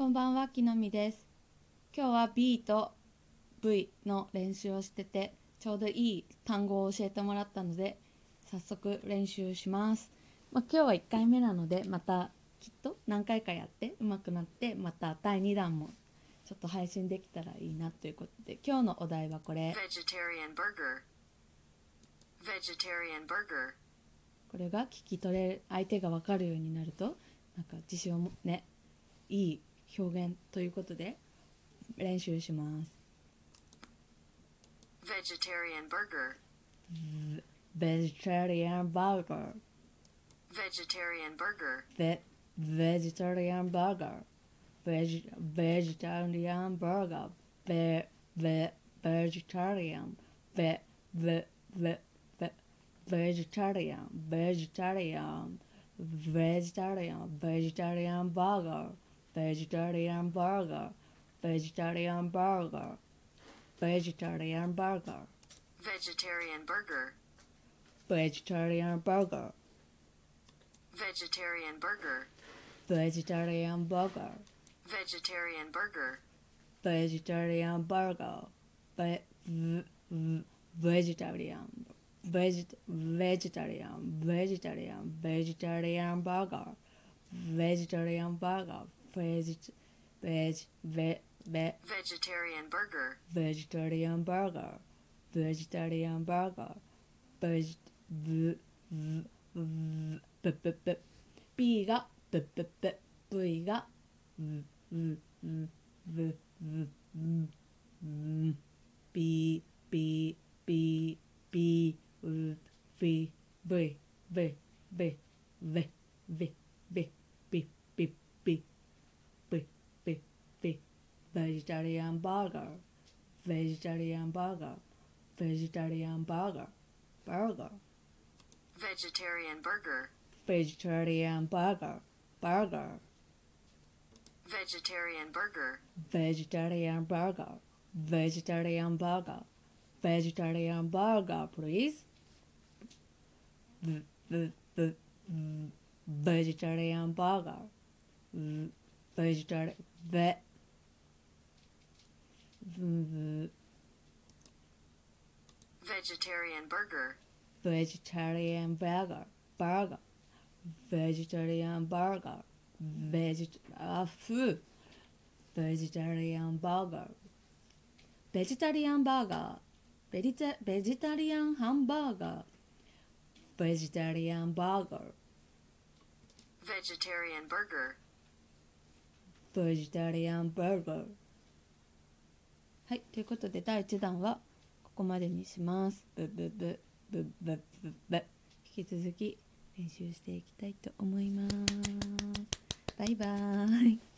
こんばんは、きのみです。今日は B と V の練習をしてて、ちょうどいい単語を教えてもらったので、早速練習します。まあ、今日は1回目なので、またきっと何回かやって上手くなって、また第2弾もちょっと配信できたらいいなということで、今日のお題はこれ。これが聞き取れ相手が分かるようになるとなんか自信をもねいい表現ということで練習します。Vegetarian burger. Vegetarian burger. Vegetarian burger. Ve vegetarian burger. Veg vegetarian burger. Ve ve vegetarian. Ve ve ve ve vegetarian. Vegetarian. Vegetarian. Vegetarian burger. vegetarian burger, vegetarian burger, vegetarian burger, vegetarian burger, vegetarian burger, vegetarian burger, vegetarian burger, vegetarian burger, vegetarian burger, vegetarian. Veget vegetarian, vegetarian, vegetarian burger, vegetarian burger, ベジタリアンバーガー Vegetarian burger. Vegetarian burger. Vegetarian burger. ベジタリアンバーガーベジタリアンバーガーベジブブブブブブ B がブブブ V がブブブブブブ B B B B V V V V V V V V vegetarian burger, vegetarian burger, vegetarian burger, burger. Vegetarian burger. Vegetarian burger, burger. Vegetarian burger. Vegetarian burger, vegetarian burger, vegetarian burger, please. V- v- v- vegetarian burger, vegetarian the vegetarian burger. Vegetarian burger. Burger. Vegetarian burger. Veget uh, food. Vegetarian burger. Vegetarian burger. Vegeta vegetarian hamburger. Vegetarian burger. Vegetarian burger. Vegetarian burger. はいということで第1弾はここまでにします。ブブブブブブブ引き続き練習していきたいと思います。バイバーイ。